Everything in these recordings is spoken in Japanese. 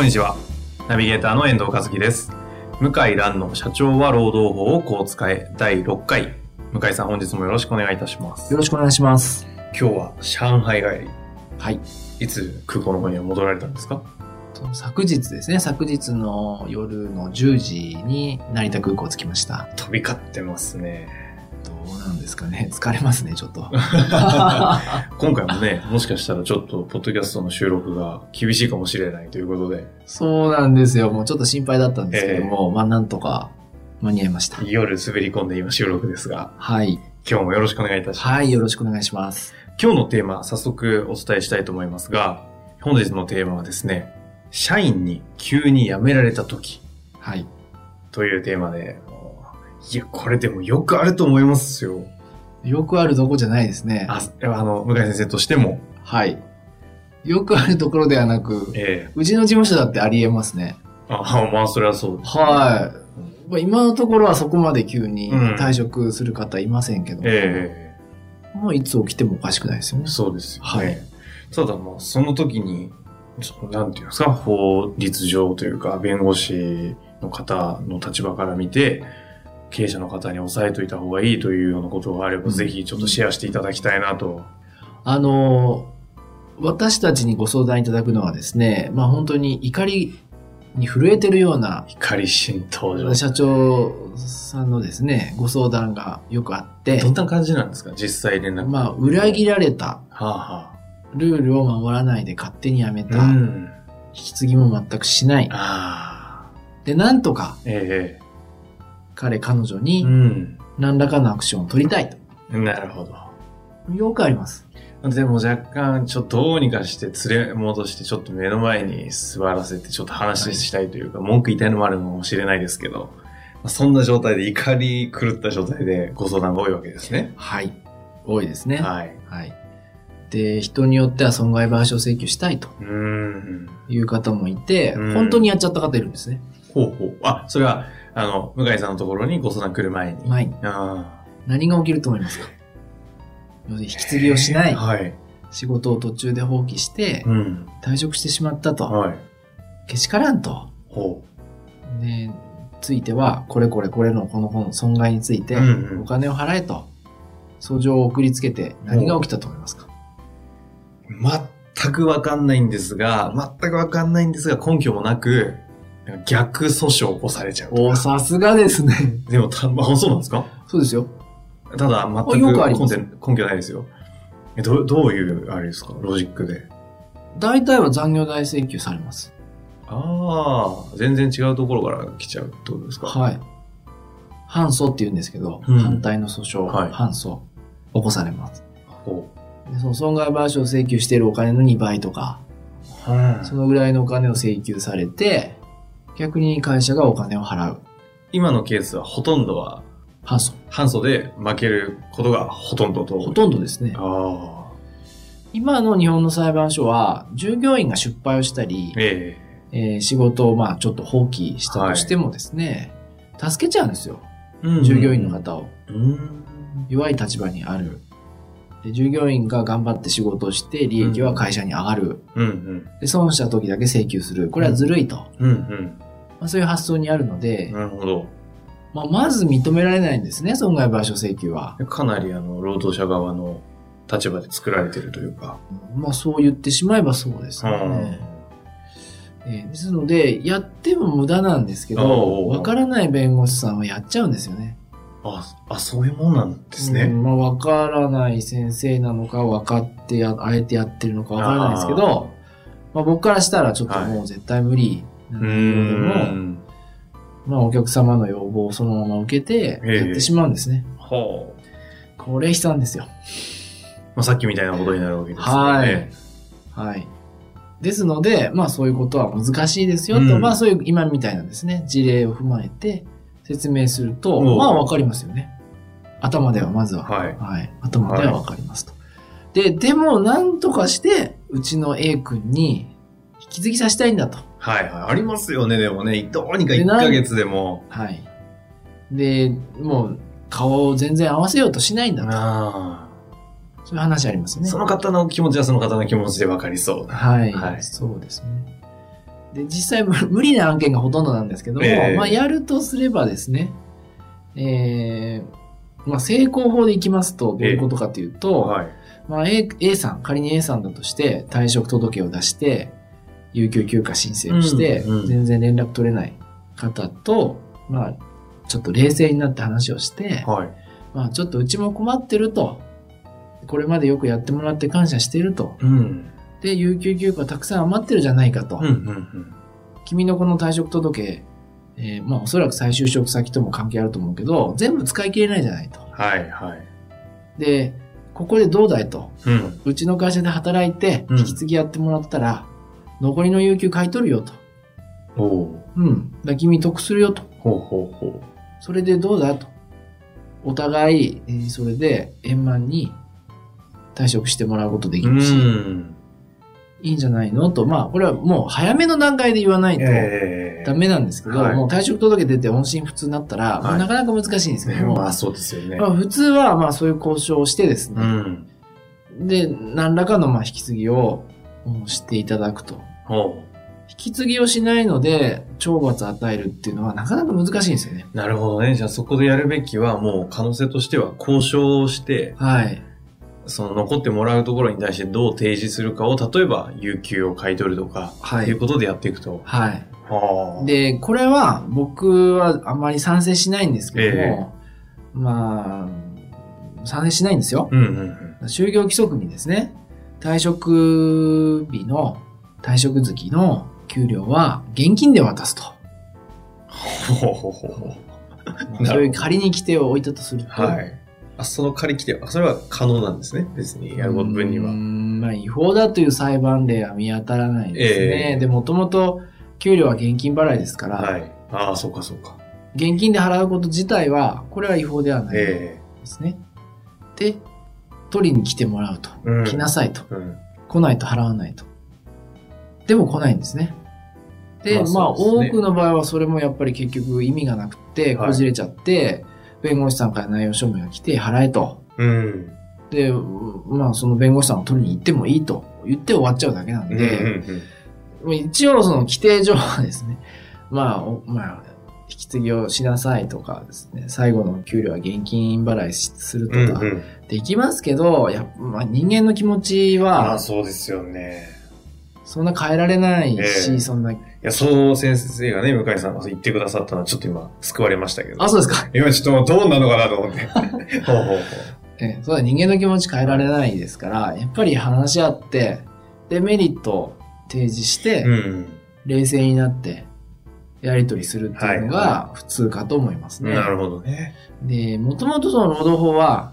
こんにちは。ナビゲーターの遠藤和樹です。向井蘭の社長は労働法をこう使え第6回。向井さん本日もよろしくお願いいたします。よろしくお願いします。今日は上海帰り。はい。いつ空港の方には戻られたんですか？と昨日ですね、昨日の夜の10時に成田空港着きました。飛び交ってますね。どうなんですかね疲れますね、ちょっと。今回もね、もしかしたらちょっとポッドキャストの収録が厳しいかもしれないということで、そうなんですよ。もうちょっと心配だったんですけども、まあなんとか間に合いました。夜滑り込んで今収録ですが、はい。今日もよろしくお願いいたします。はい、よろしくお願いします。今日のテーマ、早速お伝えしたいと思いますが、本日のテーマはですね、社員に急に辞められた時はい。というテーマで、いや、これでもよくあると思いますよ。よくあるとこじゃないですね。あ、あの、向井先生としても、はい。よくあるところではなく、ええうちの事務所だってありえますね。あ、まあ、それはそうです。はい。まあ今のところはそこまで急にうん退職する方いませんけども、えもういつ起きてもおかしくないですよねえ。そうですよね。はいただ、まあ、その時に、なんていうんですか、法律上というか、弁護士の方の立場から見て、経営者の方に押さえといた方がいいというようなことがあれば、うんぜひちょっとシェアしていただきたいなと。あの、私たちにご相談いただくのはですね、まあ本当に怒りに震えてるような怒り浸透上。社長さんのですね、ご相談がよくあってどん、な感じなんですか？実際連絡。まあ裏切られた、はあはルールを守らないで勝手に辞めあ。た、引うん。き継ぎも全くしない。ああ。で、なんとかえ彼彼女えにうん。何らかのアクションを取りたいと。なるほど。よくあります。でも若干、ちょっとどうにかして連れ戻して、ちょっと目の前に座らせて、ちょっと話したいというか、文句言いたいのもあるのかもしれないですけど、まあそんな状態で怒り狂った状態でご相談が多いわけですね。はい。多いですね。はい。はい。で、人によっては損害賠償請求したいと。いう方もいて、うん本当にやっちゃった方いるんですね。ほうほう。あ、それは、あの、向井さんのところにご相談来る前に。前に。あ何が起きると思いますか？引き継ぎをしない、はい。仕事を途中で放棄してう、ん。退職してしまったと。はい。けしからんと。ほね、ついては、これこれこれのこの本、損害についてお金を払えと、訴状を送りつけて何が起きたと思いますか？う。全くわかんないんですが、全くわかんないんですが、根拠もなく、逆訴訟を起こされちゃう。おさすがですね。でも、た、あ、そうなんですか？そうですよ。ただ、全く根拠根拠ないですよ。え、どう、どういう、あれですか？ロジックで。大体は残業代請求されます。ああ、全然違うところから来ちゃうってことですか？はい。反訴って言うんですけど、うん反対の訴訟、はい反訴、起こされます。ほでその損害賠償請求しているお金の2倍とか、う。うんそのぐらいのお金を請求されて、逆に会社がお金を払う。今のケースはほとんどは、反訴。反訴で負けることがほとんどと。ほとんどですね。今の日本の裁判所は、従業員が失敗をしたり、ええー仕事をまあちょっと放棄したとしてもですね、助けちゃうんですよ。えうん従業員の。方を。うん。弱い立場にある。で従業員が頑張って仕事をして、利益は会社に上がる。うんうん。で、損した時だけ請求する。これはずるいと。うんうん。まあ、そういう発想にあるので、なるほど。まあ、まず認められないんですね、損害賠償請求は。かなりあの、労働者側の立場で作られてるというか。まあ、そう言ってしまえばそうですね。えーですので、やっても無駄なんですけど、わからない弁護士さんはやっちゃうんですよね。あ、あ、そういうもんなんですね。うんまあ、わからない先生なのか、分かってや、あえてやってるのかわからないですけど、まあ、僕からしたらちょっともう絶対無理なう内容でも、ん。まあ、お客様の要望をそのまま受けて、ええやってしまうんですね。ほこれ悲惨ですよ。う。まあ、さっきみたいなことになるわけですよはいね。はい。ですので、まあそういうことは難しいですよと、うんまあそういう今みたいなですね、事例を踏まえて説明すると、まあわかりますよね。頭ではまずは。はい頭ではわかりますと。で、でもなんとかして、うちの A 君に引き継ぎさせたいんだと。はいはい。ありますよね、でもね。どうにか1でなんヶ月でも。はい。で、もう顔を全然合わせようとしないんだと。あそういう話ありますよね。その方の気持ちはその方の気持ちで分かりそうな。はい、はいそうですね。で、実際無無理な案件がほとんどなんですけども、ええまあ、やるとすればですね、えー、まあ、成功法でいきますと、どういうことかというと、はい。まあ A、A さん、仮に A さんだとして、退職届を出して、有給休暇申請をして、うんうん全然連絡取れない方と、まあ、ちょっと冷静になって話をして、はい。まあ、ちょっとうちも困ってると、これまでよくやってもらって感謝してると、うん。で、有給休暇たくさん余ってるじゃないかと。うん、うん、うん。君のこの退職届、えーまあおそらく再就職先とも関係あると思うけど、全部使い切れないじゃないと。はい、はい。で、ここでどうだいと。うん。うちの会社で働いて、うん引き継ぎやってもらったら、残りの有給買い取るよと。おううん。だ君得するよと。ほうほうほそれでどうだと。お互い、えーそれで円満に退職してもらうことできう。うるし、ん。いいんじゃないのと。まあ、これはもう早めの段階で言わないと、ええダメなんですけど、はいもう退職届出て音信不通になったら、はいまあなかなか難しいんですけども、まあ、そうですよねま。あ普通はまあそういう交渉をしてですうね、ん。で、何らかのまあ引き継ぎをうんしていただくと。ほ引き継ぎをしないので、懲罰を与えるっていうのはなかなか難しいんですよね。う。なるほどね。じゃあそこでやるべきは、もう可能性としては交渉をして、はい。その残ってもらうところに対してどう提示するかを、例えば、有給を買い取るとか、はいいう。ことでやっていくと。はい。はあ。で、これは僕はあまり賛成しないんですけども、まあ、賛成しないんですよ。うんうんうん。就業規則にですね、退職日の、退職月の給料は現金で渡すと。ほうほうほうほう。そういう仮に規定を置いたとすると。はい。あ、その借り来て、あそれは可能なんですね。別にやる分にうーは。んまあ違法だという裁判例は見当たらないですね。ええで、もともと給料は現金払いですから、はい。ああ、そうかそうか。現金で払うこと自体は、これは違法ではないでえすね。で、取りに来てもらうと。えうん。来なさいと。うん。来ないと払わないと。でも来ないんですね。で、まあまあ、多くの場合はそれもやっぱり結局意味がなくて、はいこじれちゃって、弁護士さんから内容証明が来て払えと。うん。で、まあその弁護士さんを取りに行ってもいいと言って終わっちゃうだけなんうんうんで、一応その規定上はですね、まあ、おまあ、引き継ぎをしなさいとかですね、最後の給料は現金払いするとかうんうん。できますけど、やっぱまあ、人間の気持ちああ、はそうですよね。そんな変えられないし、ええそんな、いや、そう先生がね、向井さんが言ってくださったのはちょっと今、救われましたけど。あ、そうですか。今ちょっとどうなのかなと思って。ほうほうほう。ええそうだ、人間の気持ち変えられないですから、やっぱり話し合って、で、メリットを提示して、うん。冷静になって、やり取りするっていうのはいが普通かと思いますね。なるほどね。で、もともとその労働法は、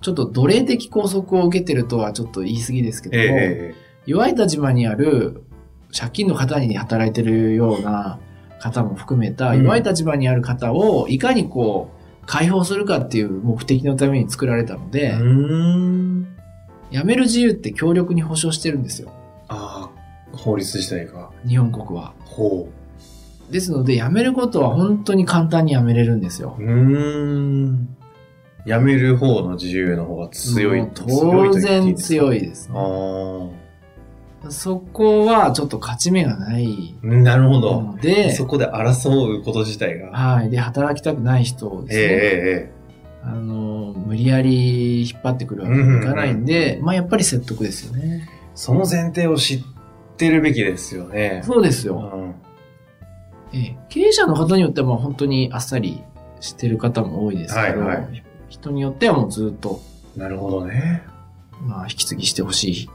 ちょっと奴隷的拘束を受けてるとはちょっと言い過ぎですけども、え弱い立場にある借金の方に働いてるような方も含めたうん弱い立場にある方をいかにこう解放するかっていう目的のために作られたのえで。辞める自由って強力に保障してるんですよ。ああ、法律自体が。日本国は。ほですので辞めることは本当に簡単に辞めれるんですよう。。ん。辞める方の自由の方が強い。もう当然強い。いです、あね。あ。そこはちょっと勝ち目がないなるほど。ので、そこで争うこと自体が。はい。で、働きたくない人をですええね、ええあの、無理やり引っ張ってくるわけにいかないんで、まあやっぱり説得ですよね。その前提を知ってるべきですよね。そうですよ。うん。ええ経営者の方によってはまあ本当にあっさりしてる方も多いですけど、はいはい人によってはもうずっと、なるほどね。まあ引き継ぎしてほしい、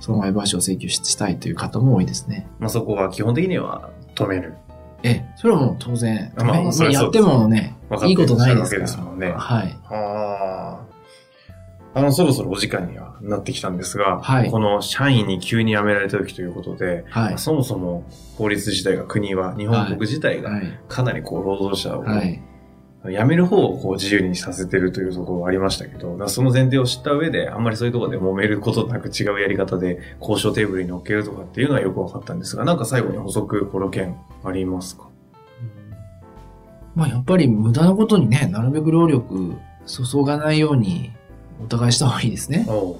損害賠償請求したいという方も多いですね。まあそこは基本的には止める。ええ、それはもう当然、まあやってもねいいことないですから。ですもんねはい。はあ。あの、そろそろお時間にはなってきたんですが、はいこの社員に急に辞められた時ということで、はい。そもそも法律自体が国は、日本国自体がはい。かなりこう労働者をはい。辞める方をこう自由にさせてるというところがありましたけど、その前提を知った上で、あんまりそういうところで揉めることなく違うやり方で交渉テーブルに乗っけるとかっていうのはよく分かったんですが、なんか最後に補足、この件ありますか？まあやっぱり無駄なことにね、なるべく労力注がないようにお互いした方がいいですね。ちょ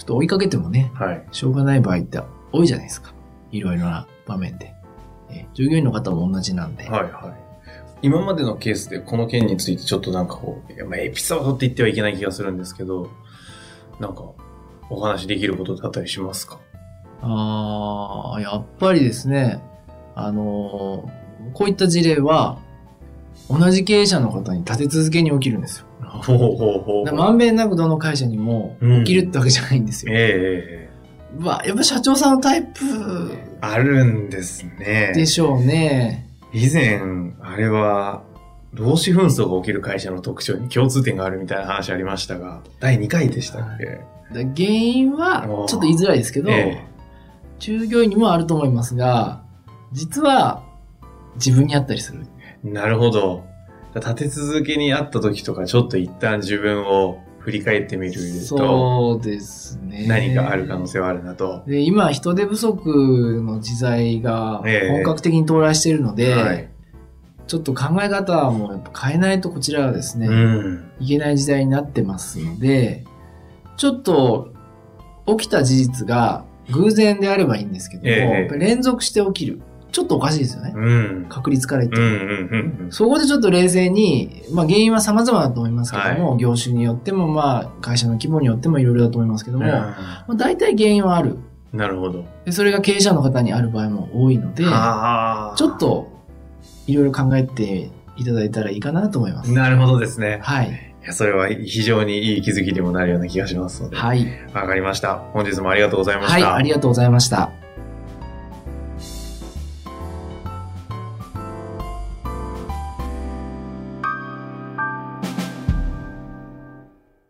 っと追いかけてもね、はい。しょうがない場合って多いじゃないですか。いろいろな場面で。え従業員の方も同じなんで。はいはい。今までのケースでこの件についてちょっとなんかこう、まあエピソードって言ってはいけない気がするんですけど、なんかお話できることだったりしますか？ああ、やっぱりですね、あのーこういった事例は、同じ経営者の方に立て続けに起きるんですよ。ほうほうほうまんべんなくどの会社にも起きるってわけじゃないんですよ。ええうわ、やっぱ社長さんのタイプあるんですね。でしょうね。以前、あれは、労使紛争が起きる会社の特徴に共通点があるみたいな話ありましたが、第2回でしたっけ、だから原因はちょっと言いづらいですけど、え従業員にもあると思いますが、実は自分にあったりする。えなるほど。立て続けにあった時とか、ちょっと一旦自分を振り返ってみると、そうですね。何がある可能性はあるなと。で、今、人手不足の時代がええ本格的に到来しているので、はい。ちょっと考え方もやっぱ変えないとこちらはですね、うん。いけない時代になってますので、ちょっと起きた事実が偶然であればいいんですけども、ええやっぱり連続して起きる。ちょっとおかしいですよね。うん。確率から言ってうんも。うんうんそこでちょっと冷静に、まあ原因は様々だと思いますけども、業種によっても、まあ会社の規模によってもいろいろだと思いますけどうん。も、まあ、大体原因はある。なるほど。でそれが経営者の方にある場合も多いので、ちょっといろいろ考えていただいたらいいかなと思います。なるほどですね。はい。いや、それは非常にいい気づきにもなるような気がしますので。はい。わかりました。本日もありがとうございましはい、た。ありがとうございました。